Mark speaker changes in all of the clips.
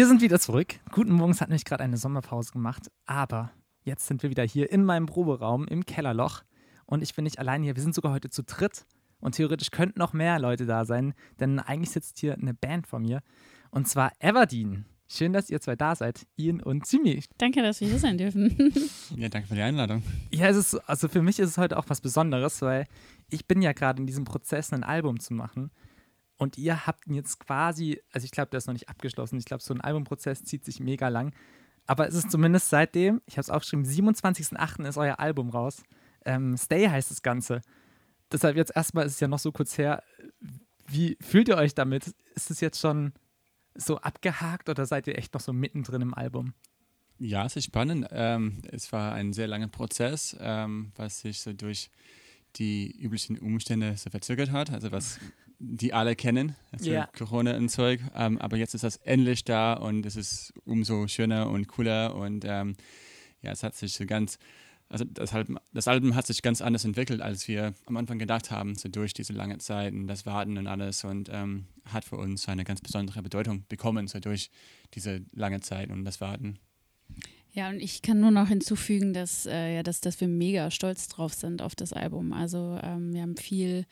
Speaker 1: Wir sind wieder zurück. Guten Morgen, es hat nämlich gerade eine Sommerpause gemacht, aber jetzt sind wir wieder hier in meinem Proberaum im Kellerloch und ich bin nicht allein hier. Wir sind sogar heute zu dritt und theoretisch könnten noch mehr Leute da sein, denn eigentlich sitzt hier eine Band vor mir und zwar Everdeen. Schön, dass ihr zwei da seid, Ian und Simi.
Speaker 2: Danke, dass wir hier sein dürfen.
Speaker 3: Ja, danke für die Einladung.
Speaker 1: Ja, es ist, also für mich ist es heute auch was Besonderes, weil ich bin ja gerade in diesem Prozess, ein Album zu machen. Und ihr habt ihn jetzt quasi, also ich glaube, der ist noch nicht abgeschlossen. Ich glaube, so ein Albumprozess zieht sich mega lang. Aber es ist zumindest seitdem, ich habe es aufgeschrieben, 27.08. ist euer Album raus. Ähm, Stay heißt das Ganze. Deshalb jetzt erstmal ist es ja noch so kurz her. Wie fühlt ihr euch damit? Ist es jetzt schon so abgehakt oder seid ihr echt noch so mittendrin im Album?
Speaker 3: Ja, es ist spannend. Ähm, es war ein sehr langer Prozess, ähm, was sich so durch die üblichen Umstände so verzögert hat. Also was die alle kennen, also
Speaker 1: Ja.
Speaker 3: Corona und Zeug. Ähm, aber jetzt ist das endlich da und es ist umso schöner und cooler und ähm, ja, es hat sich so ganz, also das Album, das Album hat sich ganz anders entwickelt, als wir am Anfang gedacht haben, so durch diese lange Zeit und das Warten und alles und ähm, hat für uns eine ganz besondere Bedeutung bekommen, so durch diese lange Zeit und das Warten.
Speaker 2: Ja, und ich kann nur noch hinzufügen, dass, äh, ja, dass, dass wir mega stolz drauf sind auf das Album. Also ähm, wir haben viel,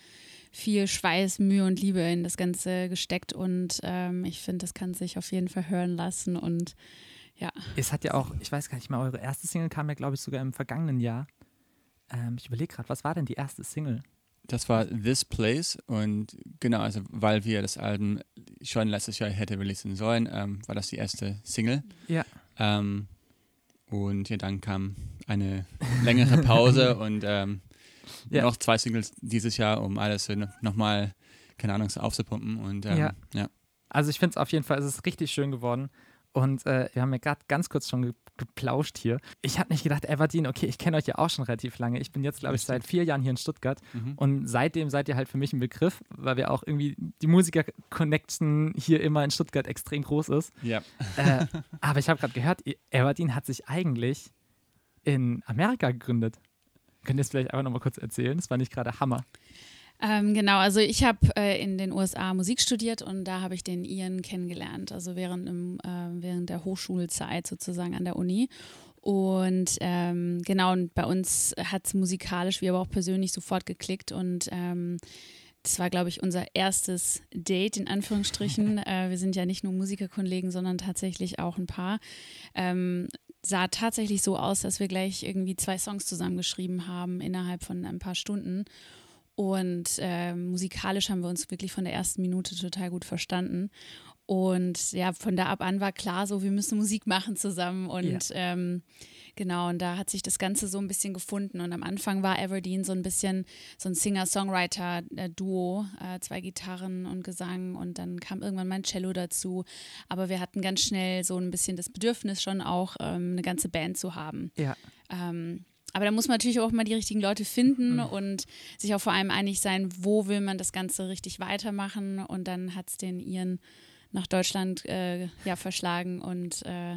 Speaker 2: viel Schweiß, Mühe und Liebe in das Ganze gesteckt und ähm, ich finde, das kann sich auf jeden Fall hören lassen und ja.
Speaker 1: Es hat ja auch, ich weiß gar nicht mehr, eure erste Single kam ja, glaube ich, sogar im vergangenen Jahr. Ähm, ich überlege gerade, was war denn die erste Single?
Speaker 3: Das war This Place und genau, also weil wir das Album schon letztes Jahr hätte releasen sollen, ähm, war das die erste Single.
Speaker 1: Ja.
Speaker 3: Ähm, und ja, dann kam eine längere Pause und ähm,
Speaker 1: Ja.
Speaker 3: noch zwei Singles dieses Jahr, um alles nochmal, keine Ahnung, so aufzupumpen. Und ähm,
Speaker 1: Ja.
Speaker 3: ja.
Speaker 1: Also ich finde es auf jeden Fall, es ist richtig schön geworden. Und äh, wir haben ja gerade ganz kurz schon ge geplauscht hier. Ich habe nicht gedacht, Everdeen, okay, ich kenne euch ja auch schon relativ lange. Ich bin jetzt, glaube ich, seit vier Jahren hier in Stuttgart.
Speaker 3: Mhm.
Speaker 1: Und seitdem seid ihr halt für mich ein Begriff, weil wir auch irgendwie die Musiker-Connection hier immer in Stuttgart extrem groß ist.
Speaker 3: ja.
Speaker 1: äh, aber ich habe gerade gehört, ihr- Everdeen hat sich eigentlich in Amerika gegründet. Könnt ihr es vielleicht einfach nochmal kurz erzählen? Das fand ich gerade Hammer.
Speaker 2: Ähm, genau, also ich habe äh, in den USA Musik studiert und da habe ich den Ian kennengelernt, also während, im, äh, während der Hochschulzeit sozusagen an der Uni. Und ähm, genau, und bei uns hat es musikalisch wie aber auch persönlich sofort geklickt und ähm, das war, glaube ich, unser erstes Date in Anführungsstrichen. äh, wir sind ja nicht nur Musikerkollegen, sondern tatsächlich auch ein Paar. Ähm, sah tatsächlich so aus, dass wir gleich irgendwie zwei Songs zusammengeschrieben haben innerhalb von ein paar Stunden. Und äh, musikalisch haben wir uns wirklich von der ersten Minute total gut verstanden. Und ja, von da ab an war klar, so wir müssen Musik machen zusammen. Und ähm, genau, und da hat sich das Ganze so ein bisschen gefunden. Und am Anfang war Everdeen so ein bisschen so ein Singer-Songwriter-Duo, äh, zwei Gitarren und Gesang. Und dann kam irgendwann mein Cello dazu. Aber wir hatten ganz schnell so ein bisschen das Bedürfnis schon auch, ähm, eine ganze Band zu haben.
Speaker 1: Ja.
Speaker 2: Ähm, aber da muss man natürlich auch mal die richtigen Leute finden und sich auch vor allem einig sein, wo will man das Ganze richtig weitermachen. Und dann hat es den Iren nach Deutschland äh, ja, verschlagen und äh,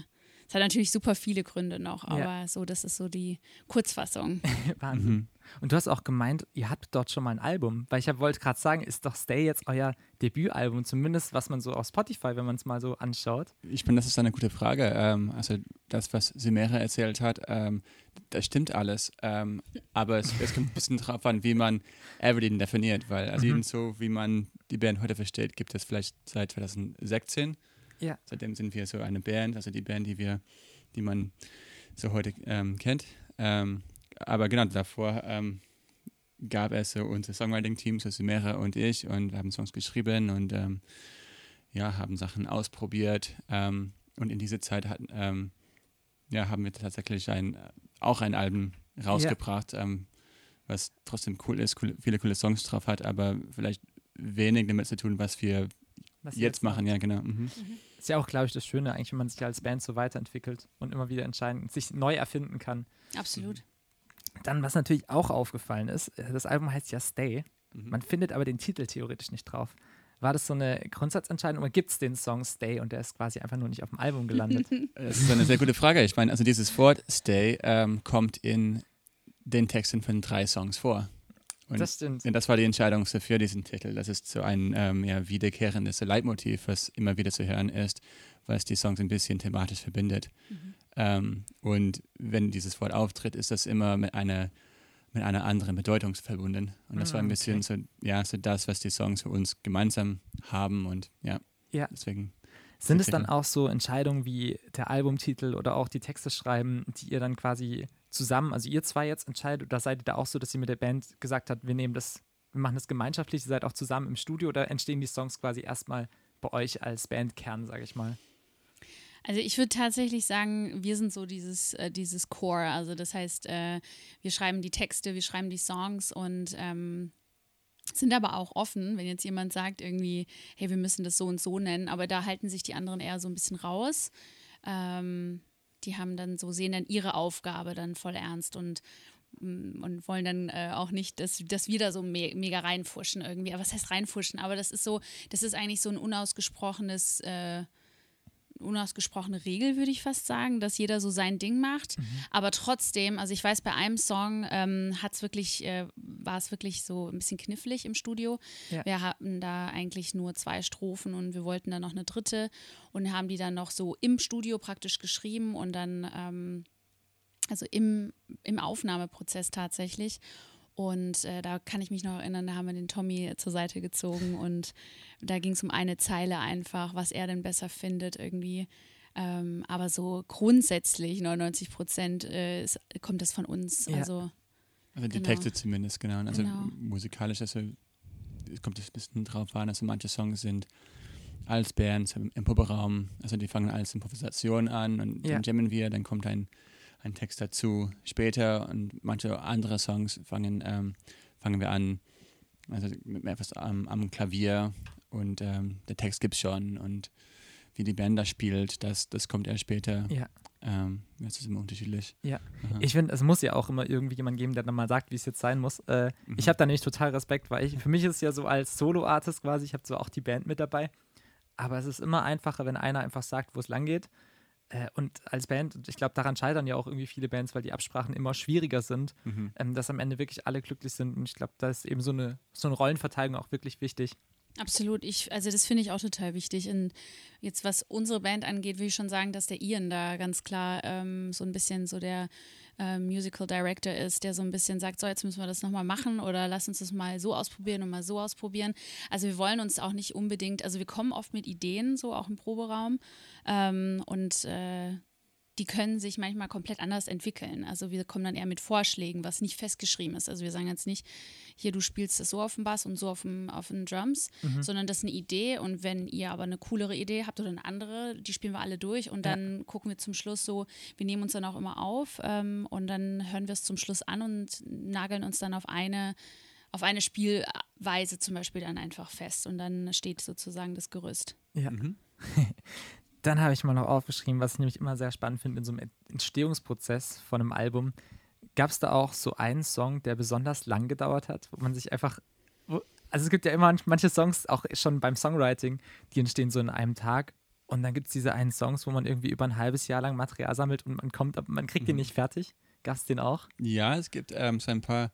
Speaker 2: es hat natürlich super viele Gründe noch, aber
Speaker 1: Ja.
Speaker 2: so, das ist so die Kurzfassung.
Speaker 1: Wahnsinn. Und du hast auch gemeint, ihr habt dort schon mal ein Album. Weil ich wollte gerade sagen, ist doch Stay jetzt euer Debütalbum, zumindest was man so auf Spotify, wenn man es mal so anschaut.
Speaker 3: Ich finde, das ist eine gute Frage. Ähm, also das, was Simera erzählt hat, ähm, das stimmt alles. Ähm, aber es, es kommt ein bisschen drauf an, wie man Everything definiert, weil also eben so, wie man die Band heute versteht, gibt es vielleicht seit 2016.
Speaker 1: Ja.
Speaker 3: Seitdem sind wir so eine Band, also die Band, die wir, die man so heute ähm, kennt. Ähm, aber genau, davor ähm, gab es so unser Songwriting-Team, so Simera und ich, und wir haben Songs geschrieben und ähm, ja, haben Sachen ausprobiert. Ähm, und in dieser Zeit hatten, ähm, ja, haben wir tatsächlich ein, auch ein Album rausgebracht, ähm, was trotzdem cool ist, cool, viele coole Songs drauf hat, aber vielleicht wenig damit zu tun, was wir
Speaker 1: Was ihr
Speaker 3: jetzt machen. Ja, genau. Mhm.
Speaker 1: Ist ja auch, glaube ich, das Schöne eigentlich, wenn man sich als Band so weiterentwickelt und immer wieder entscheiden, sich neu erfinden kann.
Speaker 2: Absolut.
Speaker 1: Dann, was natürlich auch aufgefallen ist, äh, das Album heißt ja Stay.
Speaker 3: Mhm.
Speaker 1: Man findet aber den Titel theoretisch nicht drauf. War das so eine Grundsatzentscheidung oder gibt es den Song Stay und der ist quasi einfach nur nicht auf dem Album gelandet?
Speaker 3: Das ist eine sehr gute Frage. Ich meine, also dieses Wort Stay ähm, kommt in den Texten von drei Songs vor. Und
Speaker 1: das stimmt.
Speaker 3: Das war die Entscheidung für diesen Titel. Das ist so ein ähm, ja, wiederkehrendes Leitmotiv, was immer wieder zu hören ist, was die Songs ein bisschen thematisch verbindet. Mhm. Ähm, und wenn dieses Wort auftritt, ist das immer mit einer, mit einer anderen Bedeutung verbunden. Und das ah, war ein ah, bisschen okay. so, ja, so das, was die Songs für uns gemeinsam haben. Und ja, ja. deswegen.
Speaker 1: Sind es dann auch so Entscheidungen wie der Albumtitel oder auch die Texte schreiben, die ihr dann quasi zusammen, also ihr zwei jetzt entscheidet, oder seid ihr da auch so, dass ihr mit der Band gesagt habt, wir nehmen das, wir machen das gemeinschaftlich, ihr seid auch zusammen im Studio oder entstehen die Songs quasi erstmal bei euch als Bandkern, sage ich mal?
Speaker 2: Also ich würde tatsächlich sagen, wir sind so dieses, äh, dieses Core. Also das heißt, äh, wir schreiben die Texte, wir schreiben die Songs und ähm, sind aber auch offen, wenn jetzt jemand sagt irgendwie, hey, wir müssen das so und so nennen, aber da halten sich die anderen eher so ein bisschen raus. Ähm, die haben dann so, sehen dann ihre Aufgabe dann voll ernst und, mm, und wollen dann äh, auch nicht, dass, dass wir da so me mega reinfuschen irgendwie. Aber was heißt reinfuschen? Aber das ist so, das ist eigentlich so ein unausgesprochenes äh, unausgesprochene Regel, würde ich fast sagen, dass jeder so sein Ding macht. Mhm. Aber trotzdem, also ich weiß, bei einem Song ähm, hat's wirklich, äh, war es wirklich so ein bisschen knifflig im Studio. Ja. Wir hatten da eigentlich nur zwei Strophen und wir wollten dann noch eine dritte und haben die dann noch so im Studio praktisch geschrieben und dann, ähm, also im, im Aufnahmeprozess tatsächlich. Und äh, da kann ich mich noch erinnern, da haben wir den Tommy zur Seite gezogen und da ging es um eine Zeile einfach, was er denn besser findet irgendwie. Ähm, aber so grundsätzlich, 99 Prozent, äh, kommt das von uns. Ja. Also,
Speaker 3: also die genau. Texte zumindest, genau. Also genau. musikalisch, also es kommt ein bisschen drauf an, also manche Songs sind als Bands im, im Proberaum, also die fangen als Improvisation an und ja. dann jammen wir, dann kommt ein ein Text dazu später und manche andere Songs fangen, ähm, fangen wir an, also mit etwas am, am Klavier und ähm, der Text gibt es schon und wie die Band da spielt, das, das kommt erst später. Ja. Ähm, das ist immer unterschiedlich.
Speaker 1: Ja. Aha. Ich finde, es muss ja auch immer irgendwie jemand geben, der dann mal sagt, wie es jetzt sein muss. Äh, mhm. Ich habe da nämlich total Respekt, weil ich, für mich ist es ja so als Solo-Artist quasi, ich habe so auch die Band mit dabei. Aber es ist immer einfacher, wenn einer einfach sagt, wo es lang geht. Äh, und als Band, ich glaube, daran scheitern ja auch irgendwie viele Bands, weil die Absprachen immer schwieriger sind, mhm. ähm, dass am Ende wirklich alle glücklich sind. Und ich glaube, da ist eben so eine, so eine Rollenverteilung auch wirklich wichtig.
Speaker 2: Absolut, ich, also das finde ich auch total wichtig. Und jetzt, was unsere Band angeht, will ich schon sagen, dass der Ian da ganz klar ähm, so ein bisschen so der äh, Musical Director ist, der so ein bisschen sagt, so jetzt müssen wir das nochmal machen oder lass uns das mal so ausprobieren und mal so ausprobieren. Also wir wollen uns auch nicht unbedingt, also wir kommen oft mit Ideen, so auch im Proberaum ähm, und äh, die können sich manchmal komplett anders entwickeln. Also wir kommen dann eher mit Vorschlägen, was nicht festgeschrieben ist. Also wir sagen jetzt nicht, hier du spielst das so auf dem Bass und so auf, dem, auf den Drums, mhm. sondern das ist eine Idee und wenn ihr aber eine coolere Idee habt oder eine andere, die spielen wir alle durch und dann ja. gucken wir zum Schluss so, wir nehmen uns dann auch immer auf ähm, und dann hören wir es zum Schluss an und nageln uns dann auf eine auf eine Spielweise zum Beispiel dann einfach fest und dann steht sozusagen das Gerüst.
Speaker 1: Ja. Mhm. Dann habe ich mal noch aufgeschrieben, was ich nämlich immer sehr spannend finde in so einem Entstehungsprozess von einem Album. Gab es da auch so einen Song, der besonders lang gedauert hat, wo man sich einfach. also es gibt ja immer manche Songs, auch schon beim Songwriting, die entstehen so in einem Tag. Und dann gibt es diese einen Songs, wo man irgendwie über ein halbes Jahr lang Material sammelt und man kommt, man kriegt mhm. den nicht fertig. Gab es den auch?
Speaker 3: Ja, es gibt ähm, so ein paar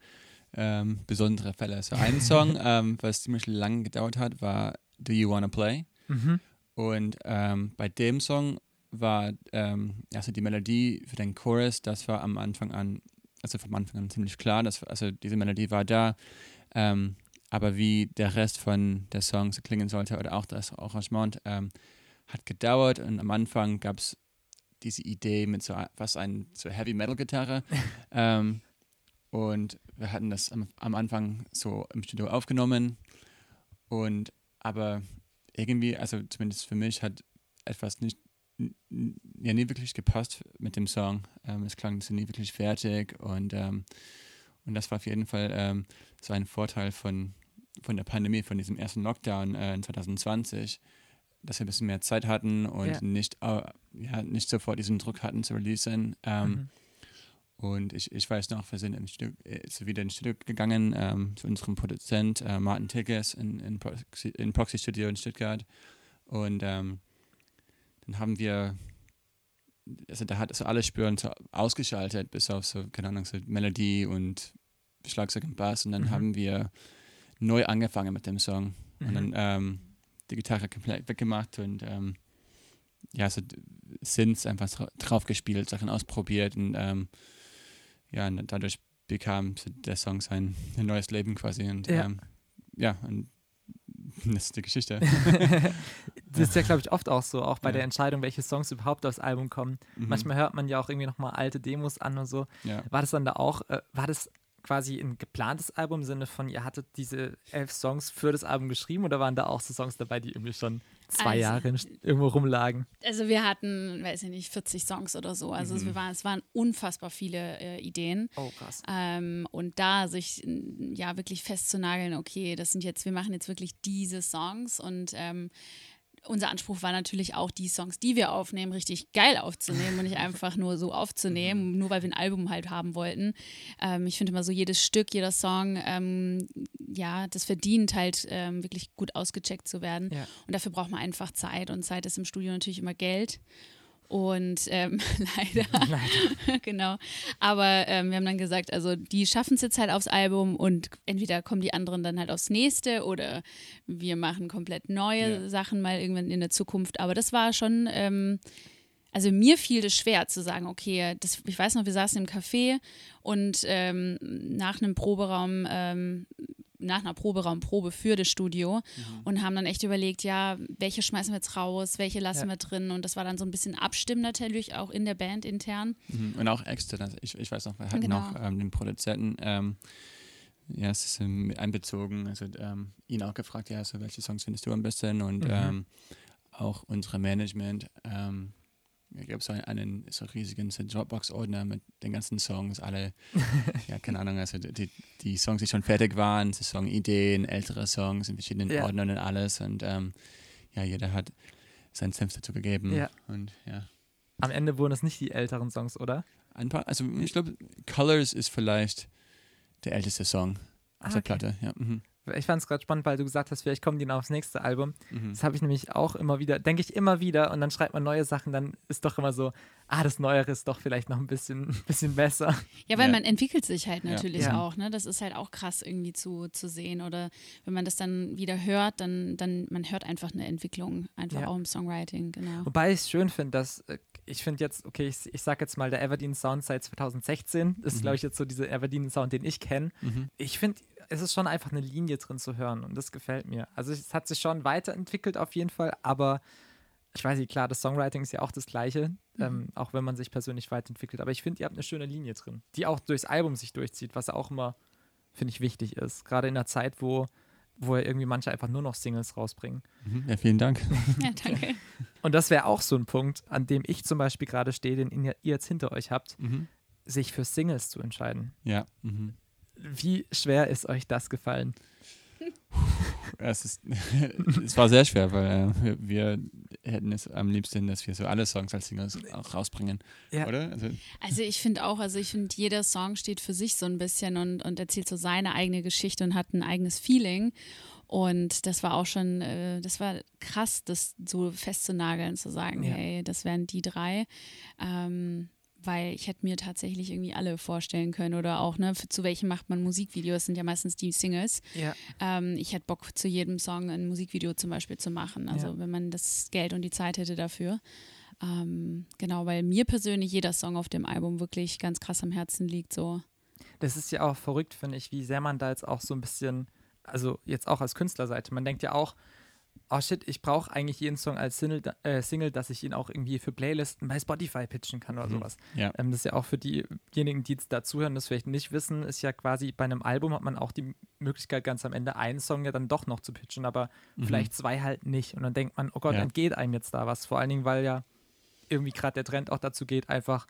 Speaker 3: ähm, besondere Fälle. So ein Song, ähm, was ziemlich lang gedauert hat, war Do You Wanna Play? Mhm. Und ähm, bei dem Song war ähm, also die Melodie für den Chorus, das war am Anfang an, also vom Anfang an ziemlich klar, dass, also diese Melodie war da. Ähm, aber wie der Rest von der Song so klingen sollte oder auch das Arrangement ähm, hat gedauert und am Anfang gab es diese Idee mit so was ein so Heavy Metal Gitarre ähm, und wir hatten das am, am, Anfang so im Studio aufgenommen und aber irgendwie, also zumindest für mich, hat etwas nicht, ja, nie wirklich gepasst mit dem Song. Ähm, es klang so nie wirklich fertig und, ähm, und das war auf jeden Fall ähm, so ein Vorteil von, von der Pandemie, von diesem ersten Lockdown äh, in 2020, dass wir ein bisschen mehr Zeit hatten und ja. nicht, uh, ja, nicht sofort diesen Druck hatten zu releasen. Ähm, mhm. Und ich, ich weiß noch, wir sind ins Studio, äh, wieder ins Studio gegangen ähm, zu unserem Produzent äh, Martin Tigges in, in, Proxy, in Proxy Studio in Stuttgart. Und ähm, dann haben wir, also da hat so alle Spüren so ausgeschaltet, bis auf so, keine Ahnung, so Melodie und Schlagzeug und Bass. Und dann mhm. haben wir neu angefangen mit dem Song. Mhm. Und dann ähm, die Gitarre komplett weggemacht und ähm, ja, so Synths einfach drauf gespielt, Sachen ausprobiert und ähm, ja, dadurch bekam der Song sein neues Leben quasi. Und ja, ähm, ja und das ist die Geschichte.
Speaker 1: das ist ja, glaube ich, oft auch so, auch bei ja. der Entscheidung, welche Songs überhaupt aufs Album kommen. Mhm. Manchmal hört man ja auch irgendwie nochmal alte Demos an und so. Ja. War das dann da auch, äh, war das quasi ein geplantes Album im Sinne von, ihr hattet diese elf Songs für das Album geschrieben oder waren da auch so Songs dabei, die irgendwie schon zwei also, Jahre irgendwo rumlagen?
Speaker 2: Also wir hatten, weiß ich nicht, 40 Songs oder so. Also mhm. es, waren, es waren unfassbar viele äh, Ideen.
Speaker 1: Oh, krass.
Speaker 2: Ähm, und da sich ja wirklich festzunageln, okay, das sind jetzt, wir machen jetzt wirklich diese Songs und ähm, unser Anspruch war natürlich auch, die Songs, die wir aufnehmen, richtig geil aufzunehmen und nicht einfach nur so aufzunehmen, mhm. nur weil wir ein Album halt haben wollten. Ähm, ich finde immer so, jedes Stück, jeder Song, ähm, ja, das verdient halt ähm, wirklich gut ausgecheckt zu werden. Ja. Und dafür braucht man einfach Zeit und Zeit ist im Studio natürlich immer Geld. Und ähm, leider, leider. genau. Aber ähm, wir haben dann gesagt, also die schaffen es jetzt halt aufs Album und entweder kommen die anderen dann halt aufs nächste oder wir machen komplett neue yeah. Sachen mal irgendwann in der Zukunft. Aber das war schon, ähm, also mir fiel es schwer zu sagen, okay, das, ich weiß noch, wir saßen im Café und ähm, nach einem Proberaum ähm, nach einer Proberaumprobe für das Studio mhm. und haben dann echt überlegt, ja, welche schmeißen wir jetzt raus, welche lassen ja. wir drin und das war dann so ein bisschen Abstimmen natürlich auch in der Band intern.
Speaker 3: Mhm. Und auch extern, also ich, ich weiß noch, wir hatten genau. auch ähm, den Produzenten, ähm, ja, es ist ähm, einbezogen, also ähm, ihn auch gefragt, ja, so welche Songs findest du am besten und mhm. Ähm, auch unsere Management, ähm, da gab es einen so riesigen Dropbox-Ordner mit den ganzen Songs, alle, ja, keine Ahnung, also die, die Songs, die schon fertig waren, Saisonideen, ältere Songs in verschiedenen ja. Ordnern und alles. Und ähm, ja, jeder hat seinen Senf dazu gegeben. Ja. Und ja.
Speaker 1: Am Ende wurden es nicht die älteren Songs, oder?
Speaker 3: Ein paar, also ich glaube, Colors ist vielleicht der älteste Song auf ah, der Platte, ja. Mhm
Speaker 1: ich fand es gerade spannend, weil du gesagt hast, vielleicht kommen die noch aufs nächste Album. Mhm. Das habe ich nämlich auch immer wieder, denke ich immer wieder und dann schreibt man neue Sachen, dann ist doch immer so, ah, das Neuere ist doch vielleicht noch ein bisschen, bisschen besser.
Speaker 2: Ja, weil ja. man entwickelt sich halt natürlich ja. auch, ne? Das ist halt auch krass irgendwie zu, zu sehen. Oder wenn man das dann wieder hört, dann, dann man hört einfach eine Entwicklung, einfach ja. auch im Songwriting, genau.
Speaker 1: Wobei ich es schön finde, dass äh, ich finde jetzt, okay, ich, ich sage jetzt mal, der Everdeen Sound seit 2016, das ist, mhm. glaube ich, jetzt so dieser Everdeen Sound, den ich kenne. Mhm. Ich finde, es ist schon einfach eine Linie drin zu hören und das gefällt mir. Also es hat sich schon weiterentwickelt auf jeden Fall, aber ich weiß nicht, klar, das Songwriting ist ja auch das gleiche, mhm. ähm, auch wenn man sich persönlich weiterentwickelt. Aber ich finde, ihr habt eine schöne Linie drin, die auch durchs Album sich durchzieht, was auch immer, finde ich, wichtig ist. Gerade in der Zeit, wo, wo irgendwie manche einfach nur noch Singles rausbringen.
Speaker 3: Mhm. Ja, vielen Dank.
Speaker 2: ja, danke.
Speaker 1: Und das wäre auch so ein Punkt, an dem ich zum Beispiel gerade stehe, den ihr jetzt hinter euch habt, mhm. sich für Singles zu entscheiden.
Speaker 3: Ja. Mhm.
Speaker 1: Wie schwer ist euch das gefallen?
Speaker 3: Es, ist, es war sehr schwer, weil äh, wir, hätten es am liebsten, dass wir so alle Songs als Singles auch rausbringen, ja. oder?
Speaker 2: Also, also ich finde auch, also ich finde, jeder Song steht für sich so ein bisschen und, und erzählt so seine eigene Geschichte und hat ein eigenes Feeling. Und das war auch schon, äh, das war krass, das so festzunageln, zu sagen, ja. hey, das wären die drei. Ähm, weil ich hätte mir tatsächlich irgendwie alle vorstellen können oder auch, ne, für, zu welchem macht man Musikvideos, sind ja meistens die Singles. Ja. Ähm, ich hätte Bock, zu jedem Song ein Musikvideo zum Beispiel zu machen, also ja. wenn man das Geld und die Zeit hätte dafür. Ähm, genau, weil mir persönlich jeder Song auf dem Album wirklich ganz krass am Herzen liegt, so.
Speaker 1: Das ist ja auch verrückt, finde ich, wie sehr man da jetzt auch so ein bisschen, also jetzt auch als Künstlerseite, man denkt ja auch, oh shit, ich brauche eigentlich jeden Song als Single, äh, Single, dass ich ihn auch irgendwie für Playlisten bei Spotify pitchen kann oder mhm. sowas. Ja. Ähm, das ist ja auch für diejenigen, die jetzt dazuhören, das vielleicht nicht wissen, ist ja quasi bei einem Album hat man auch die Möglichkeit, ganz am Ende einen Song ja dann doch noch zu pitchen, aber mhm. vielleicht zwei halt nicht. Und dann denkt man, oh Gott, ja. entgeht einem jetzt da was. Vor allen Dingen, weil ja irgendwie gerade der Trend auch dazu geht, einfach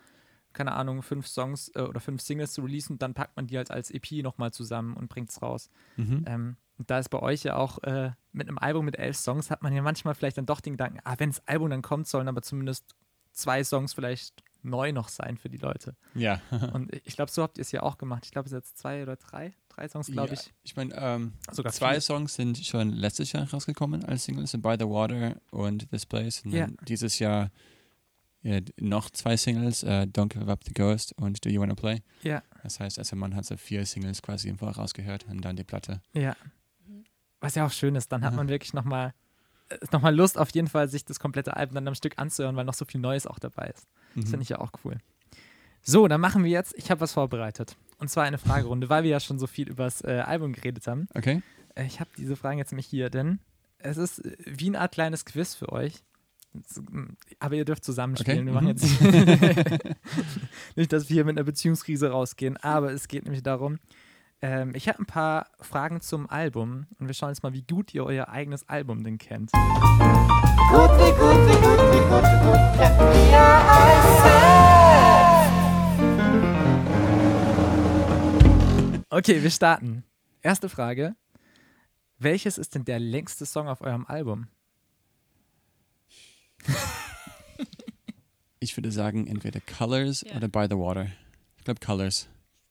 Speaker 1: keine Ahnung, fünf Songs äh, oder fünf Singles zu releasen, dann packt man die halt als EP nochmal zusammen und bringt es raus. Mhm. Ähm, und da ist bei euch ja auch äh, mit einem Album mit elf Songs, hat man ja manchmal vielleicht dann doch den Gedanken, ah, wenn das Album dann kommt, sollen aber zumindest zwei Songs vielleicht neu noch sein für die Leute.
Speaker 3: Ja.
Speaker 1: und ich glaube, so habt ihr es ja auch gemacht. Ich glaube, es sind jetzt zwei oder drei, drei Songs, glaube ja, ich.
Speaker 3: Ich meine, ähm, sogar zwei vier. Songs sind schon letztes Jahr rausgekommen als Singles, By the Water und This Place. Und ja. dieses Jahr ja, noch zwei Singles, uh, Don't Give Up the Ghost und Do You Wanna Play.
Speaker 1: Ja.
Speaker 3: Das heißt, also man hat so vier Singles quasi im Voraus gehört und dann die Platte.
Speaker 1: Ja. Was ja auch schön ist, dann hat man wirklich nochmal nochmal Lust auf jeden Fall, sich das komplette Album dann am Stück anzuhören, weil noch so viel Neues auch dabei ist. Das
Speaker 3: Mhm.
Speaker 1: finde ich ja auch cool. So, dann machen wir jetzt, ich habe was vorbereitet. Und zwar eine Fragerunde, weil wir ja schon so viel über das äh, Album geredet haben.
Speaker 3: Okay.
Speaker 1: Äh, Ich habe diese Fragen jetzt nämlich hier, denn es ist äh, wie eine Art kleines Quiz für euch. Aber ihr dürft zusammenspielen.
Speaker 3: Okay,
Speaker 1: Wir machen
Speaker 3: mhm.
Speaker 1: jetzt nicht, dass wir hier mit einer Beziehungskrise rausgehen, aber es geht nämlich darum, ähm, ich habe ein paar Fragen zum Album und wir schauen jetzt mal, wie gut ihr euer eigenes Album denn kennt.
Speaker 4: Gut, wie gut, wie gut, wie gut, wie gut kennt ihr euch selbst?
Speaker 1: Okay, wir starten. Erste Frage. Welches ist denn der längste Song auf eurem Album?
Speaker 3: Ich würde sagen, entweder Colors
Speaker 2: Ja.
Speaker 3: oder By the Water. Ich glaube Colors.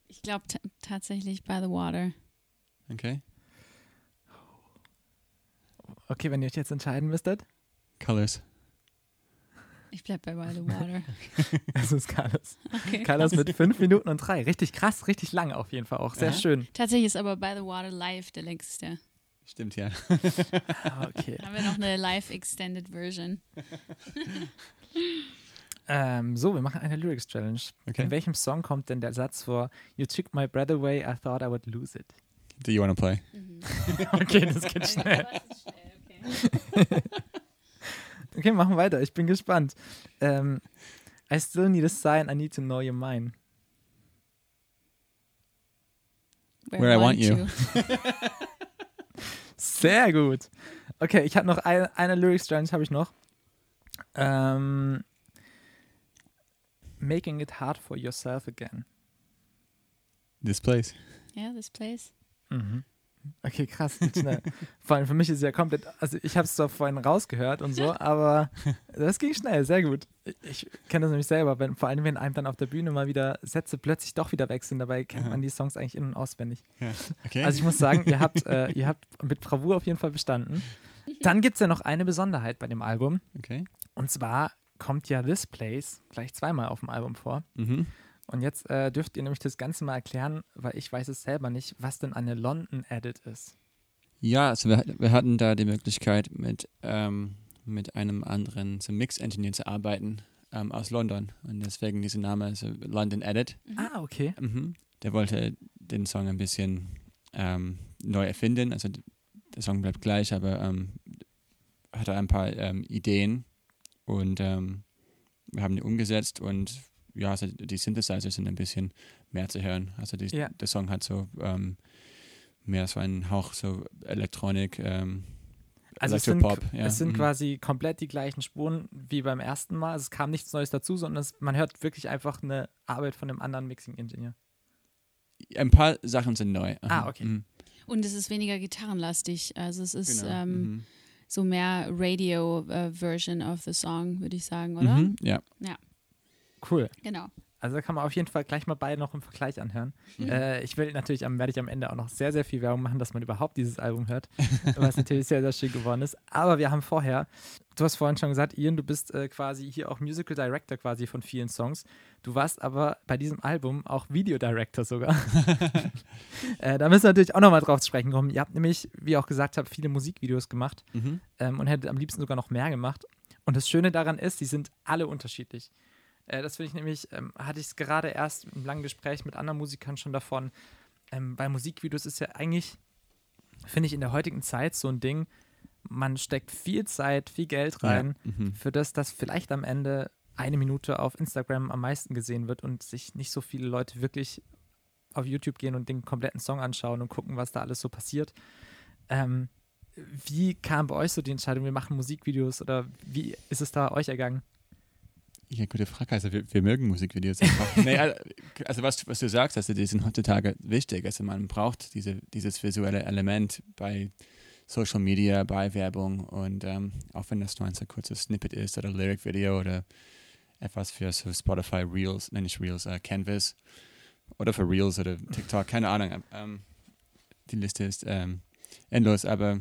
Speaker 2: Ich glaube tatsächlich By the Water.
Speaker 3: Okay.
Speaker 1: Okay, wenn ihr euch jetzt entscheiden müsstet.
Speaker 3: Colors.
Speaker 2: Ich bleib bei By the Water.
Speaker 1: Es ist Carlos.
Speaker 2: Okay.
Speaker 1: Carlos mit fünf Minuten und drei. Richtig krass, richtig lang auf jeden Fall auch. Sehr
Speaker 3: Ja.
Speaker 1: schön.
Speaker 2: Tatsächlich ist aber By the Water live der längste.
Speaker 3: Stimmt, ja.
Speaker 1: Ah, Okay.
Speaker 2: Haben wir noch eine live extended Version.
Speaker 1: Ähm, so, wir machen eine Lyrics Challenge.
Speaker 3: Okay.
Speaker 1: In welchem Song kommt denn der Satz vor You took my breath away, I thought I would lose it?
Speaker 3: Do you want to play?
Speaker 1: Okay, das geht schnell. Okay, machen weiter. Ich bin gespannt. Ähm, I still need a sign, I need to know you're mine.
Speaker 3: Where I want you.
Speaker 1: Sehr gut. Okay, ich habe noch eine, eine Lyrics Challenge habe ich noch. Ähm, making it hard for yourself again.
Speaker 3: This place.
Speaker 2: Yeah, this place.
Speaker 1: Mhm. Okay, krass. geht Schnell. Vor allem für mich ist es ja komplett, also ich habe es zwar vorhin rausgehört und so, aber das ging schnell, sehr gut. Ich, ich kenne das nämlich selber, wenn, vor allem wenn einem dann auf der Bühne mal wieder Sätze plötzlich doch wieder wechseln, dabei kennt man die Songs eigentlich in- und auswendig.
Speaker 3: Ja. Okay.
Speaker 1: Also ich muss sagen, ihr habt, äh, ihr habt mit Bravour auf jeden Fall bestanden. Dann gibt es ja noch eine Besonderheit bei dem Album.
Speaker 3: okay.
Speaker 1: Und zwar kommt ja This Place gleich zweimal auf dem Album vor.
Speaker 3: Mhm.
Speaker 1: Und jetzt äh, dürft ihr nämlich das Ganze mal erklären, weil ich weiß es selber nicht, was denn eine London Edit ist.
Speaker 3: Ja, also wir, wir hatten da die Möglichkeit, mit, ähm, mit einem anderen so Mix-Engineer zu arbeiten ähm, aus London. Und deswegen dieser Name, also London Edit.
Speaker 1: Ah, okay.
Speaker 3: Mhm. Der wollte den Song ein bisschen ähm, neu erfinden. Also der Song bleibt gleich, aber ähm, hatte ein paar ähm, Ideen und ähm, wir haben die umgesetzt und ja, also die Synthesizer sind ein bisschen mehr zu hören. Also die,
Speaker 1: Ja.
Speaker 3: der Song hat so ähm, mehr so einen Hauch so Elektronik, ähm,
Speaker 1: Also es sind,
Speaker 3: ja.
Speaker 1: es sind
Speaker 3: mhm.
Speaker 1: quasi komplett die gleichen Spuren wie beim ersten Mal. Also es kam nichts Neues dazu, sondern es, man hört wirklich einfach eine Arbeit von einem anderen Mixing-Ingenieur.
Speaker 3: Ein paar Sachen sind neu.
Speaker 1: Ah,
Speaker 3: Aha.
Speaker 1: okay.
Speaker 3: Mhm.
Speaker 2: Und es ist weniger gitarrenlastig. Also es ist
Speaker 3: Genau.
Speaker 2: ähm,
Speaker 3: mhm.
Speaker 2: so mehr Radio-Version of the Song, würde ich sagen, oder?
Speaker 3: Mhm. Ja.
Speaker 1: Cool.
Speaker 2: Genau.
Speaker 1: Also da kann man auf jeden Fall gleich mal beide noch im Vergleich anhören.
Speaker 3: Mhm.
Speaker 1: Äh, ich will natürlich, am, werde ich am Ende auch noch sehr, sehr viel Werbung machen, dass man überhaupt dieses Album hört, was natürlich sehr, sehr schön geworden ist. Aber wir haben vorher, du hast vorhin schon gesagt, Ian, du bist äh, quasi hier auch Musical Director quasi von vielen Songs. Du warst aber bei diesem Album auch Video Director sogar. äh, da müssen wir natürlich auch nochmal drauf zu sprechen kommen. Ihr habt nämlich, wie ihr auch gesagt habt, viele Musikvideos gemacht
Speaker 3: Mhm.
Speaker 1: ähm, und hättet am liebsten sogar noch mehr gemacht. Und das Schöne daran ist, die sind alle unterschiedlich. Äh, das finde ich nämlich, ähm, hatte ich es gerade erst im langen Gespräch mit anderen Musikern schon davon. Ähm, bei Musikvideos ist ja eigentlich, finde ich, in der heutigen Zeit so ein Ding, man steckt viel Zeit, viel Geld rein,
Speaker 3: Ja. Mhm.
Speaker 1: für das, das vielleicht am Ende eine Minute auf Instagram am meisten gesehen wird und sich nicht so viele Leute wirklich auf YouTube gehen und den kompletten Song anschauen und gucken, was da alles so passiert. Ähm, wie kam bei euch so die Entscheidung, wir machen Musikvideos oder wie ist es da euch ergangen?
Speaker 3: Ja, gute Frage. Also wir, wir mögen Musikvideos einfach. nee, also, was, was du sagst, also die sind heutzutage wichtig. Also man braucht diese, dieses visuelle Element bei Social Media, bei Werbung und ähm, auch wenn das nur ein so kurzes Snippet ist oder Lyric-Video oder etwas für so Spotify Reels, nenne ich Reels, äh, Canvas oder für Reels oder TikTok, keine Ahnung. Ähm, die Liste ist ähm, endlos, aber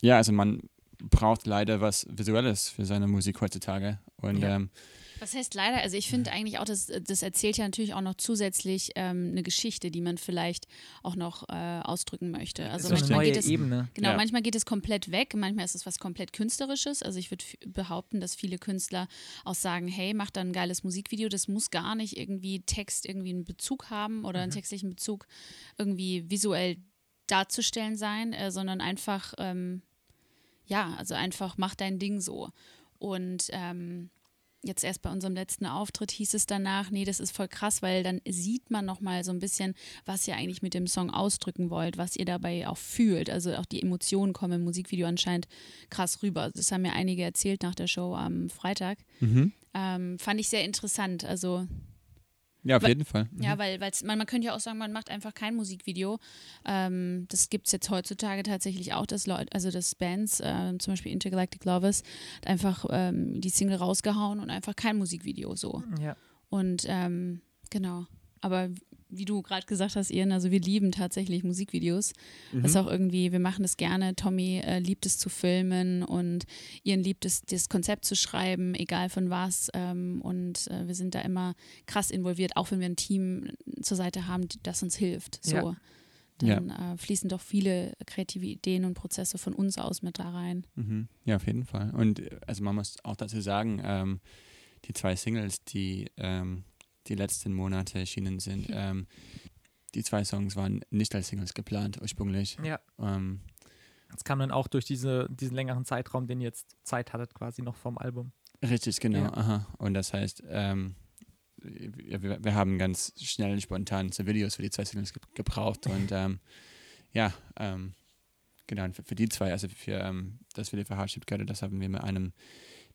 Speaker 3: ja, also man braucht leider was Visuelles für seine Musik heutzutage. Und
Speaker 1: Ja.
Speaker 3: ähm,
Speaker 2: Was heißt leider? Also ich finde eigentlich auch, das, das erzählt ja natürlich auch noch zusätzlich ähm, eine Geschichte, die man vielleicht auch noch äh, ausdrücken möchte. Also
Speaker 1: so eine
Speaker 2: manchmal
Speaker 1: neue
Speaker 2: geht es,
Speaker 1: Ebene.
Speaker 2: Genau,
Speaker 3: Ja.
Speaker 2: manchmal geht es komplett weg, manchmal ist es was komplett Künstlerisches. Also ich würde behaupten, dass viele Künstler auch sagen, hey, mach da ein geiles Musikvideo, das muss gar nicht irgendwie Text irgendwie einen Bezug haben oder einen textlichen Bezug irgendwie visuell darzustellen sein, äh, sondern einfach, ähm, ja, also einfach mach dein Ding so. Und ähm, jetzt erst bei unserem letzten Auftritt hieß es danach, nee, das ist voll krass, weil dann sieht man nochmal so ein bisschen, was ihr eigentlich mit dem Song ausdrücken wollt, was ihr dabei auch fühlt. Also auch die Emotionen kommen im Musikvideo anscheinend krass rüber. Das haben mir einige erzählt nach der Show am Freitag.
Speaker 3: Mhm.
Speaker 2: Ähm, fand ich sehr interessant. Also
Speaker 3: Ja, auf
Speaker 2: Weil-
Speaker 3: jeden Fall. Mhm.
Speaker 2: ja, weil weil's, man, man könnte ja auch sagen, man macht einfach kein Musikvideo. Ähm, das gibt es jetzt heutzutage tatsächlich auch, dass Leute, also dass Bands, äh, zum Beispiel Intergalactic Lovers, einfach ähm, die Single rausgehauen und einfach kein Musikvideo so.
Speaker 1: Ja.
Speaker 2: Und ähm, genau. Aber wie du gerade gesagt hast, Ian, also wir lieben tatsächlich Musikvideos.
Speaker 3: Mhm.
Speaker 2: Das ist auch irgendwie, wir machen das gerne. Tommy äh, liebt es zu filmen und Ian liebt es, das Konzept zu schreiben, egal von was. Ähm, und äh, wir sind da immer krass involviert, auch wenn wir ein Team zur Seite haben, das uns hilft. So.
Speaker 1: Ja.
Speaker 2: Dann äh, fließen doch viele kreative Ideen und Prozesse von uns aus mit da rein.
Speaker 3: Mhm. Ja, auf jeden Fall. Und äh, also man muss auch dazu sagen, ähm, die zwei Singles, die ähm, die letzten Monate erschienen sind, ähm, die zwei Songs waren nicht als Singles geplant ursprünglich.
Speaker 1: ja.
Speaker 3: Ähm,
Speaker 1: Das kam dann auch durch diese, diesen längeren Zeitraum, den ihr jetzt Zeit hattet, quasi noch vom Album.
Speaker 3: richtig, genau.
Speaker 1: Ja.
Speaker 3: Aha. Und das heißt, ähm, wir, wir- haben ganz schnell und spontan so Videos für die zwei Singles ge gebraucht und ähm, ja, ähm, genau, für, für die zwei, also für ähm, das Video für Hardship Götter, das haben wir mit einem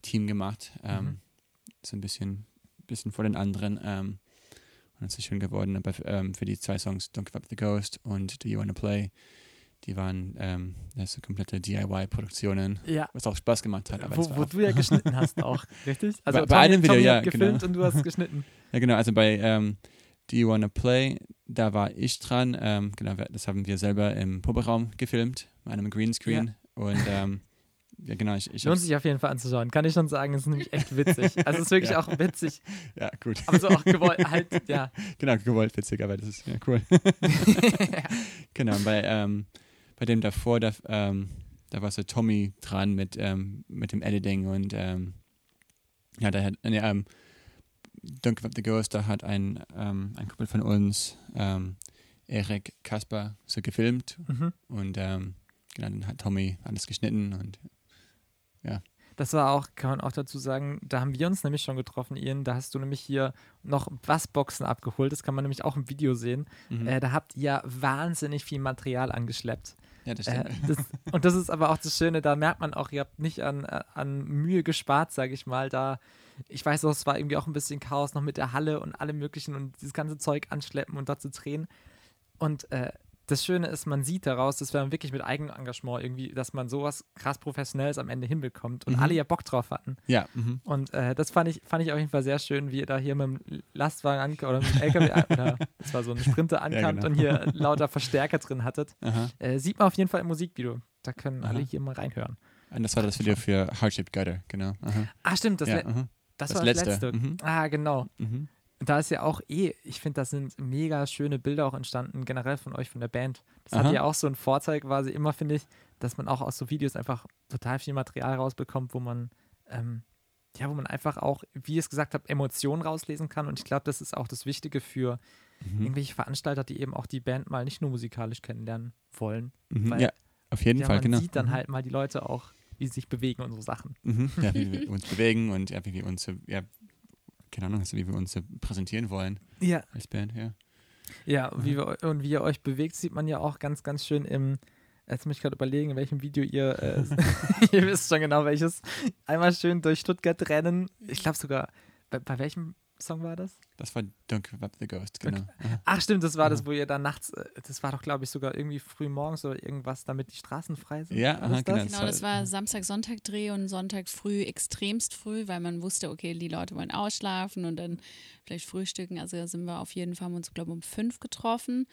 Speaker 3: Team gemacht, ähm,
Speaker 1: Mhm.
Speaker 3: so ein bisschen, bisschen vor den anderen ähm, und es ist schön geworden, aber ähm, für die zwei Songs Don't Give Up the Ghost und Do You Wanna Play, die waren ähm, das sind komplette DIY-Produktionen,
Speaker 1: Ja.
Speaker 3: was auch Spaß gemacht hat.
Speaker 1: Wo, wo du ja geschnitten hast auch, richtig? Also
Speaker 3: Bei- bei einem Video,
Speaker 1: Tommy
Speaker 3: ja,
Speaker 1: gefilmt
Speaker 3: genau.
Speaker 1: und du hast geschnitten.
Speaker 3: Ja, genau. Also bei ähm, Do You Wanna Play, da war ich dran. Ähm, genau, das haben wir selber im Proberaum gefilmt, mit einem Greenscreen. Und ähm, ja, genau, ich, ich
Speaker 1: Lohnt sich auf jeden Fall anzuschauen. Kann ich schon sagen, es ist nämlich echt witzig. Also es ist wirklich
Speaker 3: Ja.
Speaker 1: auch witzig,
Speaker 3: Ja, gut.
Speaker 1: aber so auch gewollt, halt, ja.
Speaker 3: genau, gewollt witzig, aber das ist ja cool. genau, bei, ähm, bei dem davor, da, ähm, da war so Tommy dran mit, ähm, mit dem Editing und ähm, ja, da hat, nee, ähm, Don't Give Up the Ghost, da hat ein, ähm, ein Kumpel von uns, ähm, Erik Kasper, so gefilmt
Speaker 1: Mhm.
Speaker 3: und genau, dann hat Tommy alles geschnitten und
Speaker 1: Das war auch, kann man auch dazu sagen, da haben wir uns nämlich schon getroffen, Ian. Da hast du nämlich hier noch Bassboxen abgeholt. Das kann man nämlich auch im Video sehen.
Speaker 3: mhm.
Speaker 1: Äh, da habt ihr wahnsinnig viel Material angeschleppt.
Speaker 3: ja, das
Speaker 1: Äh,
Speaker 3: stimmt.
Speaker 1: das, und das ist aber auch das Schöne, da merkt man auch, ihr habt nicht an, äh, an Mühe gespart, sage ich mal. Da, ich weiß auch, es war irgendwie auch ein bisschen Chaos noch mit der Halle und allem möglichen und dieses ganze Zeug anschleppen und dort zu drehen. Und äh, das Schöne ist, man sieht daraus, dass wir wirklich mit eigenem Engagement irgendwie, dass man sowas krass Professionelles am Ende hinbekommt und
Speaker 3: Mhm.
Speaker 1: alle ja Bock drauf hatten.
Speaker 3: ja, mhm.
Speaker 1: Und äh, das fand ich, fand ich auf jeden Fall sehr schön, wie ihr da hier mit dem Lastwagen ankommt oder mit dem LKW, oder das war so ein Sprinter ankamt
Speaker 3: genau.
Speaker 1: und hier lauter Verstärker drin hattet. Äh, sieht man auf jeden Fall im Musikvideo. Da können alle
Speaker 3: Aha.
Speaker 1: hier mal reinhören.
Speaker 3: Und das war das Video für Hardship Gutter, genau. Aha.
Speaker 1: Ah, stimmt, das,
Speaker 3: ja,
Speaker 1: le das,
Speaker 3: das
Speaker 1: war
Speaker 3: letzte.
Speaker 1: das letzte.
Speaker 3: Mhm.
Speaker 1: Ah, genau.
Speaker 3: Mhm.
Speaker 1: Da ist ja auch eh, ich finde, das sind mega schöne Bilder auch entstanden, generell von euch, von der Band. Das
Speaker 3: Aha.
Speaker 1: hat ja auch so einen Vorteil quasi immer, finde ich, dass man auch aus so Videos einfach total viel Material rausbekommt, wo man, ähm, ja, wo man einfach auch, wie ich es gesagt habe, Emotionen rauslesen kann. Und ich glaube, das ist auch das Wichtige für
Speaker 3: Mhm.
Speaker 1: irgendwelche Veranstalter, die eben auch die Band mal nicht nur musikalisch kennenlernen wollen.
Speaker 3: Mhm.
Speaker 1: weil-
Speaker 3: Ja, auf jeden
Speaker 1: Ja,
Speaker 3: Fall,
Speaker 1: man
Speaker 3: genau.
Speaker 1: sieht dann
Speaker 3: Mhm.
Speaker 1: halt mal die Leute auch, wie sie sich bewegen und so Sachen.
Speaker 3: Mhm. Ja, wie wir uns bewegen und ja, wie wir uns, ja, keine Ahnung, also wie wir uns präsentieren wollen
Speaker 1: Ja.
Speaker 3: als Band, ja.
Speaker 1: Ja, wie wir, und wie ihr euch bewegt, sieht man ja auch ganz, ganz schön im. Jetzt muss ich gerade überlegen, in welchem Video ihr. Äh, ihr wisst schon genau welches. Einmal schön durch Stuttgart rennen. Ich glaube sogar. Bei, bei welchem Song war das?
Speaker 3: Das war Don't Give Up the Ghost, genau. Aha.
Speaker 1: Ach, stimmt, das war das,
Speaker 3: Mhm.
Speaker 1: wo ihr dann nachts. äh, Das war doch, glaube ich, sogar irgendwie früh morgens oder irgendwas, damit die Straßen frei sind.
Speaker 3: Ja, aha,
Speaker 1: das
Speaker 3: genau.
Speaker 1: das?
Speaker 2: Genau, das war Samstag-Sonntag-Dreh und Sonntag früh extremst früh, weil man wusste, okay, die Leute wollen ausschlafen und dann vielleicht frühstücken. Also da sind wir auf jeden Fall, haben uns, glaube ich, um fünf getroffen.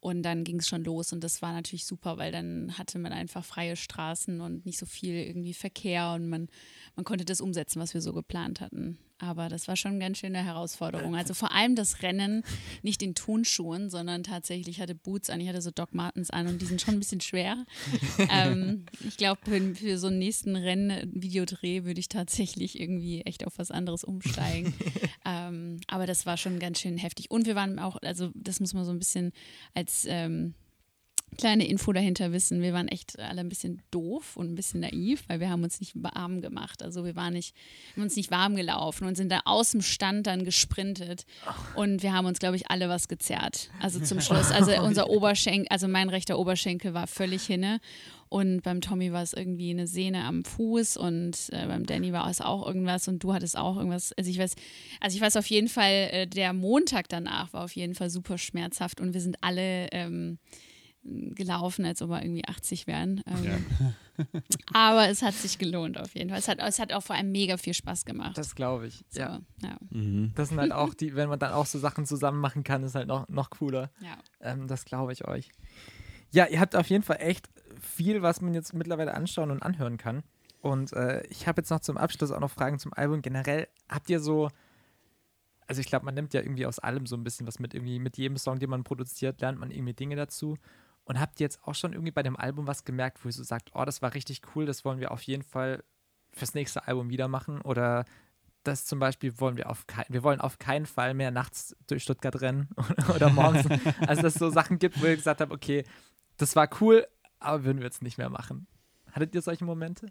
Speaker 2: Und dann ging es schon los und das war natürlich super, weil dann hatte man einfach freie Straßen und nicht so viel irgendwie Verkehr und man, man konnte das umsetzen, was wir so geplant hatten. Aber das war schon eine ganz schöne Herausforderung. Also vor allem das Rennen, nicht in Turnschuhen, sondern tatsächlich ich hatte Boots an, ich hatte so Doc Martens an und die sind schon ein bisschen schwer. ähm, ich glaube, für, für, so einen nächsten Rennen-Videodreh würde ich tatsächlich irgendwie echt auf was anderes umsteigen. ähm, aber das war schon ganz schön heftig. Und wir waren auch, also das muss man so ein bisschen als ähm, kleine Info dahinter wissen, wir waren echt alle ein bisschen doof und ein bisschen naiv, weil wir haben uns nicht warm gemacht. Also wir waren nicht, haben uns nicht warm gelaufen und sind da aus dem Stand dann gesprintet und wir haben uns, glaube ich, alle was gezerrt. Also zum Schluss. Also unser Oberschenkel, also mein rechter Oberschenkel war völlig hinne und beim Tommy war es irgendwie eine Sehne am Fuß und äh, beim Danny war es auch irgendwas und du hattest auch irgendwas. Also ich weiß, also ich weiß auf jeden Fall, äh, der Montag danach war auf jeden Fall super schmerzhaft und wir sind alle ähm, gelaufen, als ob wir irgendwie 80 wären. Ähm, ja. aber es hat sich gelohnt auf jeden Fall. Es hat, es hat auch vor allem mega viel Spaß gemacht.
Speaker 1: Das glaube ich. So, ja.
Speaker 2: ja.
Speaker 1: Mhm. Das sind halt auch die, wenn man dann auch so Sachen zusammen machen kann, ist halt noch, noch cooler.
Speaker 2: Ja.
Speaker 1: Ähm, das glaube ich euch. Ja, ihr habt auf jeden Fall echt viel, was man jetzt mittlerweile anschauen und anhören kann. Und äh, ich habe jetzt noch zum Abschluss auch noch Fragen zum Album. Generell habt ihr so, also ich glaube, man nimmt ja irgendwie aus allem so ein bisschen was mit. Irgendwie mit jedem Song, den man produziert, lernt man irgendwie Dinge dazu. Und habt ihr jetzt auch schon irgendwie bei dem Album was gemerkt, wo ihr so sagt, oh, das war richtig cool, das wollen wir auf jeden Fall fürs nächste Album wieder machen? Oder das zum Beispiel wollen wir auf keinen, wir wollen auf keinen Fall mehr nachts durch Stuttgart rennen oder morgens. also dass es so Sachen gibt, wo ihr gesagt habt, okay, das war cool, aber würden wir jetzt nicht mehr machen. Hattet ihr solche Momente?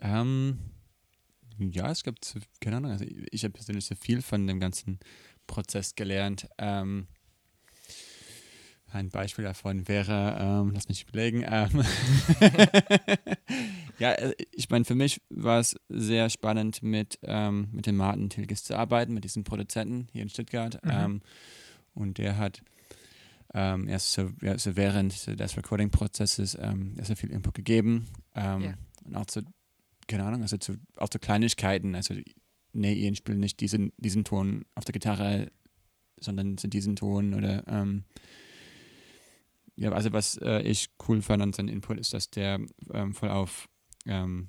Speaker 3: Ähm, ja, es gibt, keine Ahnung, also ich habe persönlich sehr viel von dem ganzen Prozess gelernt. Ähm, ein Beispiel davon wäre, ähm, lass mich überlegen, ähm ja, äh, ich meine, für mich war es sehr spannend, mit, ähm, mit dem Martin Tilgis zu arbeiten, mit diesem Produzenten hier in Stuttgart. Mhm. Ähm, und der hat ähm, erst so, ja, so während des Recording-Prozesses ähm, sehr viel Input gegeben. Yeah. Und auch zu, keine Ahnung, also zu, auch zu Kleinigkeiten. Also, nee, ihr spielt nicht diesen, diesen Ton auf der Gitarre, sondern zu diesen Ton oder ja, also was äh, ich cool fand an seinem Input ist, dass der ähm, voll auf ähm,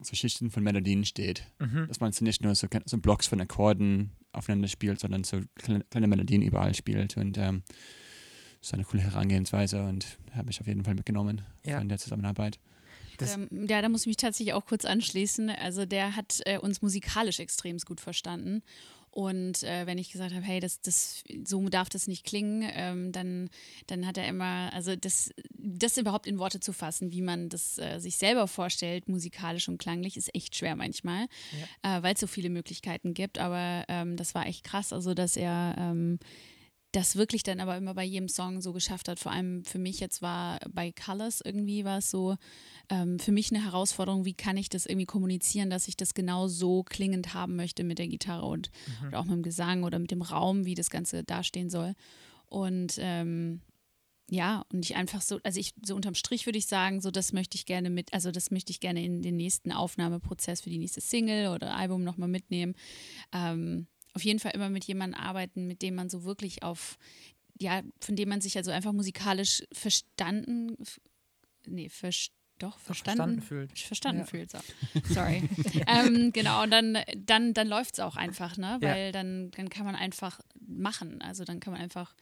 Speaker 3: so Schichten von Melodien steht. Mhm. Dass man nicht nur so, so Blocks von Akkorden aufeinander spielt, sondern so kleine, kleine Melodien überall spielt. Und ähm, so eine coole Herangehensweise und habe ich auf jeden Fall mitgenommen ja. von der Zusammenarbeit.
Speaker 2: Ähm, ja, da muss ich mich tatsächlich auch kurz anschließen. Also der hat äh, uns musikalisch extrem gut verstanden und äh, wenn ich gesagt habe, hey, das, das, so darf das nicht klingen, ähm, dann, dann hat er immer, also das, das überhaupt in Worte zu fassen, wie man das äh, sich selber vorstellt, musikalisch und klanglich, ist echt schwer manchmal, ja. äh, weil es so viele Möglichkeiten gibt. Aber ähm, das war echt krass, also dass er ähm, das wirklich dann aber immer bei jedem Song so geschafft hat. Vor allem für mich jetzt war bei Colors irgendwie war es so ähm, für mich eine Herausforderung, wie kann ich das irgendwie kommunizieren, dass ich das genau so klingend haben möchte mit der Gitarre und, mhm. und auch mit dem Gesang oder mit dem Raum, wie das Ganze dastehen soll. Und ähm, ja, und ich einfach so, also ich, so unterm Strich würde ich sagen, so das möchte ich gerne mit, also das möchte ich gerne in den nächsten Aufnahmeprozess für die nächste Single oder Album nochmal mitnehmen. Ähm, auf jeden Fall immer mit jemandem arbeiten, mit dem man so wirklich auf, ja, von dem man sich also einfach musikalisch verstanden, nee, verstanden doch, verstanden,
Speaker 1: verstanden fühlt.
Speaker 2: Verstanden ja. fühlt, so. sorry. ähm, genau, und dann, dann, dann läuft es auch einfach, ne? Weil ja. dann, dann kann man einfach machen. Also dann kann man einfach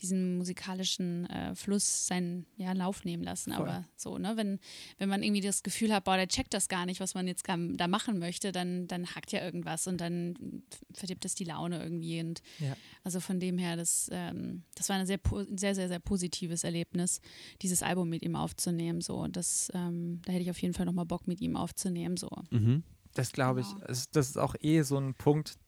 Speaker 2: diesen musikalischen äh, Fluss seinen ja, Lauf nehmen lassen. Voll. Aber so, ne, wenn, wenn man irgendwie das Gefühl hat, boah, der checkt das gar nicht, was man jetzt da machen möchte, dann, dann hackt ja irgendwas und dann verdirbt es die Laune irgendwie. Und ja. also von dem her, das, ähm, das war ein sehr, sehr, sehr, sehr positives Erlebnis, dieses Album mit ihm aufzunehmen. So. Und das, ähm, da hätte ich auf jeden Fall nochmal Bock, mit ihm aufzunehmen. So.
Speaker 1: Mhm. Das glaube ich. Genau. Das ist auch eh so ein Punkt,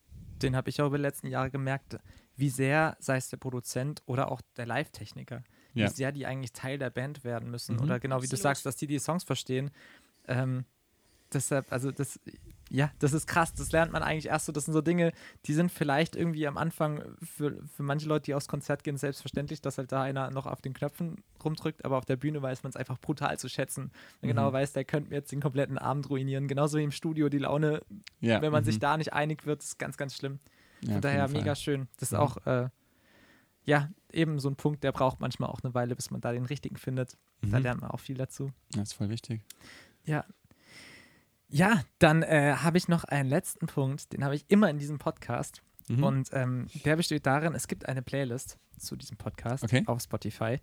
Speaker 1: den habe ich auch über die letzten Jahre gemerkt wie sehr, sei es der Produzent oder auch der Live-Techniker, ja. wie sehr die eigentlich Teil der Band werden müssen. Mhm. Oder genau wie Absolut. du sagst, dass die die Songs verstehen. Ähm, deshalb, also das, ja, das ist krass. Das lernt man eigentlich erst so. Das sind so Dinge, die sind vielleicht irgendwie am Anfang für, für manche Leute, die aufs Konzert gehen, selbstverständlich, dass halt da einer noch auf den Knöpfen rumdrückt, aber auf der Bühne weiß man es einfach brutal zu schätzen. Man genau mhm. genau weiß, der könnte mir jetzt den kompletten Abend ruinieren. Genauso wie im Studio die Laune, ja. wenn man mhm. sich da nicht einig wird, ist ganz, ganz schlimm. Ja, Von daher mega schön. Das ist ja. auch, äh, ja, eben so ein Punkt, der braucht manchmal auch eine Weile, bis man da den richtigen findet. Mhm. Da lernt man auch viel dazu.
Speaker 3: Das ist voll wichtig.
Speaker 1: Ja. Ja, dann äh, habe ich noch einen letzten Punkt, den habe ich immer in diesem Podcast.
Speaker 3: Mhm.
Speaker 1: Und ähm, der besteht darin, es gibt eine Playlist zu diesem Podcast
Speaker 3: Okay.
Speaker 1: auf Spotify.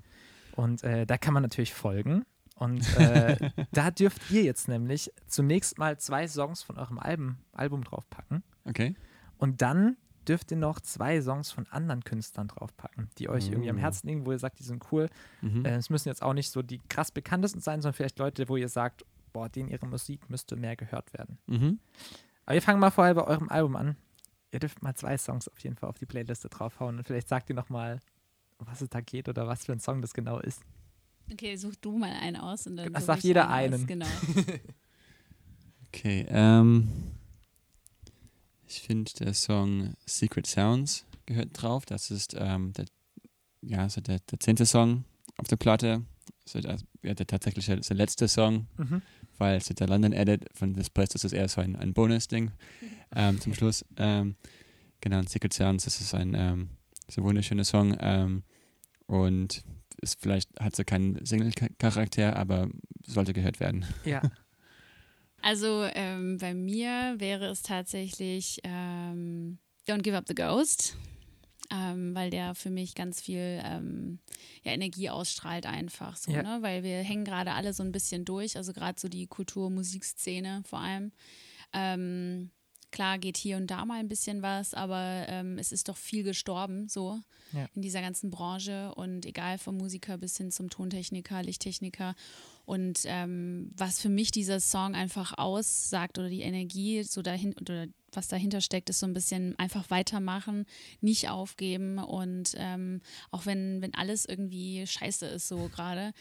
Speaker 1: Und äh, da kann man natürlich folgen. Und äh, da dürft ihr jetzt nämlich zunächst mal zwei Songs von eurem Album, Album draufpacken.
Speaker 3: okay.
Speaker 1: Und dann dürft ihr noch zwei Songs von anderen Künstlern draufpacken, die euch irgendwie am
Speaker 3: Oh.
Speaker 1: Herzen liegen, wo ihr sagt, die sind cool.
Speaker 3: Mhm.
Speaker 1: Äh, es müssen jetzt auch nicht so die krass bekanntesten sein, sondern vielleicht Leute, wo ihr sagt, boah, denen ihre Musik müsste mehr gehört werden.
Speaker 3: Mhm.
Speaker 1: Aber wir fangen mal vorher bei eurem Album an. Ihr dürft mal zwei Songs auf jeden Fall auf die Playliste draufhauen und vielleicht sagt ihr noch mal, um was es da geht oder was für ein Song das genau ist.
Speaker 2: Okay, such du mal einen aus und dann.
Speaker 1: Das
Speaker 2: ich
Speaker 1: jeder
Speaker 2: einen.
Speaker 1: Einen.
Speaker 2: Genau.
Speaker 3: Okay, ähm, ich finde der Song Secret Sounds gehört drauf. Das ist ähm, der, ja, also der, der zehnte Song auf der Platte. Also der, ja, der tatsächlich der, der letzte Song,
Speaker 1: Mhm.
Speaker 3: Weil so der London Edit von This Place, das ist eher so ein, ein Bonus-Ding ähm, zum Schluss. Ähm, genau, und Secret Sounds, das ist ein, ähm, so ein wunderschöner Song ähm, und ist vielleicht hat so keinen Single-Charakter, aber sollte gehört werden.
Speaker 1: Ja.
Speaker 2: Also ähm, bei mir wäre es tatsächlich ähm, Don't Give Up the Ghost, ähm, weil der für mich ganz viel ähm, ja, Energie ausstrahlt einfach so,
Speaker 1: Ja.
Speaker 2: ne? Weil wir hängen gerade alle so ein bisschen durch, also gerade so die Kultur-Musikszene vor allem. Ähm, klar geht hier und da mal ein bisschen was, aber ähm, es ist doch viel gestorben so
Speaker 1: Ja.
Speaker 2: in dieser ganzen Branche und egal vom Musiker bis hin zum Tontechniker, Lichttechniker und ähm, was für mich dieser Song einfach aussagt oder die Energie so dahin oder was dahinter steckt, ist so ein bisschen einfach weitermachen, nicht aufgeben und ähm, auch wenn, wenn alles irgendwie scheiße ist, so gerade,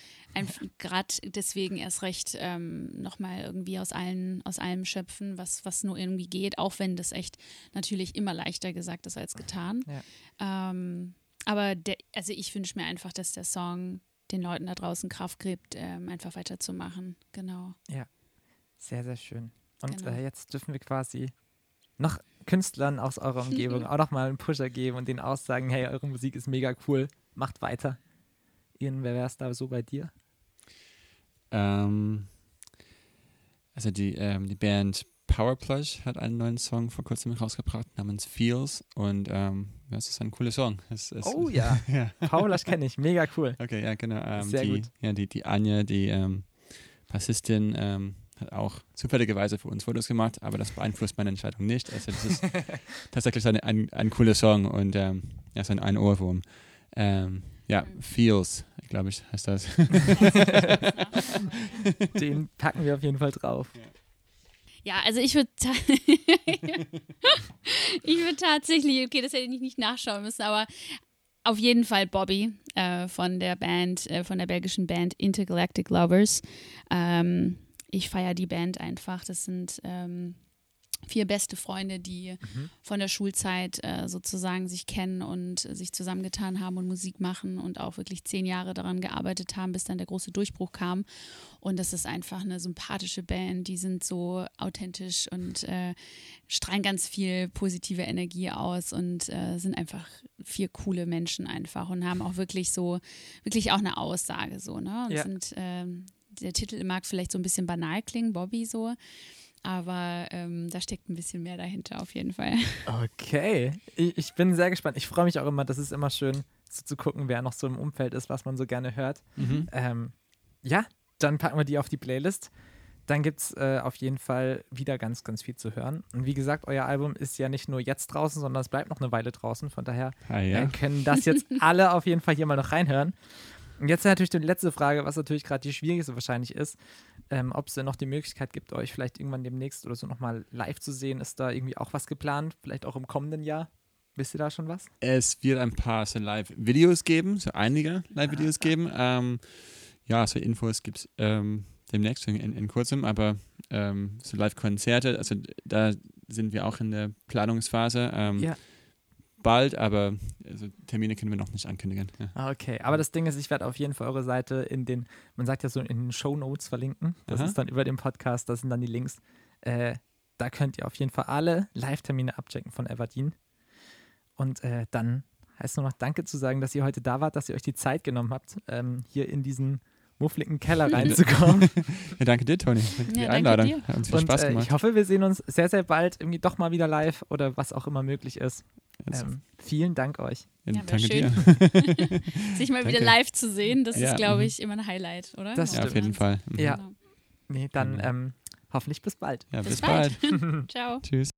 Speaker 2: gerade deswegen erst recht ähm, nochmal irgendwie aus allen, aus allem schöpfen, was, was nur irgendwie geht, auch wenn das echt natürlich immer leichter gesagt ist als getan. Ähm, aber der, also ich wünsche mir einfach, dass der Song den Leuten da draußen Kraft gibt, ähm, einfach weiterzumachen. Genau.
Speaker 1: Sehr, sehr schön. Und
Speaker 2: Genau.
Speaker 1: äh, jetzt dürfen wir quasi noch Künstlern aus eurer Umgebung auch noch mal einen Pusher geben und denen aussagen, hey, eure Musik ist mega cool, macht weiter. Ian, wer wäre es da so bei dir?
Speaker 3: Ähm, also die, ähm, die Band Powerplush hat einen neuen Song vor kurzem rausgebracht namens Feels und ähm, ja, es ist ein cooler Song. Es, es,
Speaker 1: Oh ja,
Speaker 3: ja.
Speaker 1: Paulasch kenne ich, mega cool.
Speaker 3: Okay, ja, genau. Ähm,
Speaker 1: Sehr
Speaker 3: die,
Speaker 1: gut.
Speaker 3: Ja, die, die Anja, die ähm, Bassistin, ähm, hat auch zufälligerweise für uns Fotos gemacht, aber das beeinflusst meine Entscheidung nicht. Also das ist tatsächlich ein, ein, ein cooler Song und ähm, ja, so ein, ein Ohrwurm. Ähm, ja, Feels, glaube ich, heißt das.
Speaker 1: Den packen wir auf jeden Fall drauf.
Speaker 2: Ja, also ich würde ich würde tatsächlich, okay, das hätte ich nicht nachschauen müssen, aber auf jeden Fall Bobby äh, von der Band, äh, von der belgischen Band Intergalactic Lovers. Ähm, ich feiere die Band einfach. Das sind ähm, vier beste Freunde, die von der Schulzeit äh, sozusagen sich kennen und sich zusammengetan haben und Musik machen und auch wirklich zehn Jahre daran gearbeitet haben, bis dann der große Durchbruch kam. Und das ist einfach eine sympathische Band. Die sind so authentisch und äh, strahlen ganz viel positive Energie aus und äh, sind einfach vier coole Menschen einfach und haben auch wirklich so, wirklich auch eine Aussage so, ne? Und
Speaker 1: Ja.
Speaker 2: sind, ähm, der Titel mag vielleicht so ein bisschen banal klingen, Bobby so. Aber ähm, da steckt ein bisschen mehr dahinter auf jeden Fall.
Speaker 1: Okay, ich, ich bin sehr gespannt. Ich freue mich auch immer, das ist immer schön so zu gucken, wer noch so im Umfeld ist, was man so gerne hört.
Speaker 3: Mhm.
Speaker 1: Ähm, ja, dann packen wir die auf die Playlist. Dann gibt es äh, auf jeden Fall wieder ganz, ganz viel zu hören. Und wie gesagt, euer Album ist ja nicht nur jetzt draußen, sondern es bleibt noch eine Weile draußen. Von daher
Speaker 3: Ah,
Speaker 1: äh,
Speaker 3: ja.
Speaker 1: können das jetzt alle auf jeden Fall hier mal noch reinhören. Und jetzt natürlich die letzte Frage, was natürlich gerade die schwierigste wahrscheinlich ist, ähm, ob es denn noch die Möglichkeit gibt, euch vielleicht irgendwann demnächst oder so nochmal live zu sehen. Ist da irgendwie auch was geplant? Vielleicht auch im kommenden Jahr? Wisst ihr da schon was?
Speaker 3: Es wird ein paar so Live-Videos geben, so einige Live-Videos geben. Ähm, ja, so Infos gibt es ähm, demnächst in, in kurzem, aber ähm, so Live-Konzerte, also da sind wir auch in der Planungsphase. Ähm,
Speaker 1: Ja.
Speaker 3: Bald, aber also Termine können wir noch nicht ankündigen. Ja.
Speaker 1: Ah, Okay, aber das Ding ist, ich werde auf jeden Fall eure Seite in den, man sagt ja so, in den Show Notes verlinken. Das
Speaker 3: Aha.
Speaker 1: ist dann über dem Podcast, das sind dann die Links. Äh, da könnt ihr auf jeden Fall alle Live-Termine abchecken von Everdeen. Und äh, dann heißt nur noch Danke zu sagen, dass ihr heute da wart, dass ihr euch die Zeit genommen habt, ähm, hier in diesen muffligen Keller reinzukommen.
Speaker 3: Ja, danke dir, Toni, für die
Speaker 2: danke
Speaker 3: Einladung.
Speaker 2: dir.
Speaker 3: Hat uns viel
Speaker 1: Und
Speaker 3: Spaß
Speaker 1: äh,
Speaker 3: gemacht.
Speaker 1: ich hoffe, wir sehen uns sehr, sehr bald irgendwie doch mal wieder live oder was auch immer möglich ist. Ähm, vielen Dank euch.
Speaker 3: ja,
Speaker 2: Ja,
Speaker 3: danke
Speaker 2: schön.
Speaker 3: dir.
Speaker 2: Sich mal wieder
Speaker 3: Danke.
Speaker 2: live zu sehen, das
Speaker 3: Ja,
Speaker 2: ist, glaube
Speaker 3: mhm.
Speaker 2: ich, immer ein Highlight, oder?
Speaker 1: Das
Speaker 3: Ja, auf jeden Fall. Mhm.
Speaker 1: Ja.
Speaker 2: Genau.
Speaker 1: Nee, dann
Speaker 3: Mhm.
Speaker 1: ähm, hoffentlich bis bald.
Speaker 3: Ja, bis,
Speaker 2: Bis bald.
Speaker 3: bald.
Speaker 2: Ciao.
Speaker 3: Tschüss.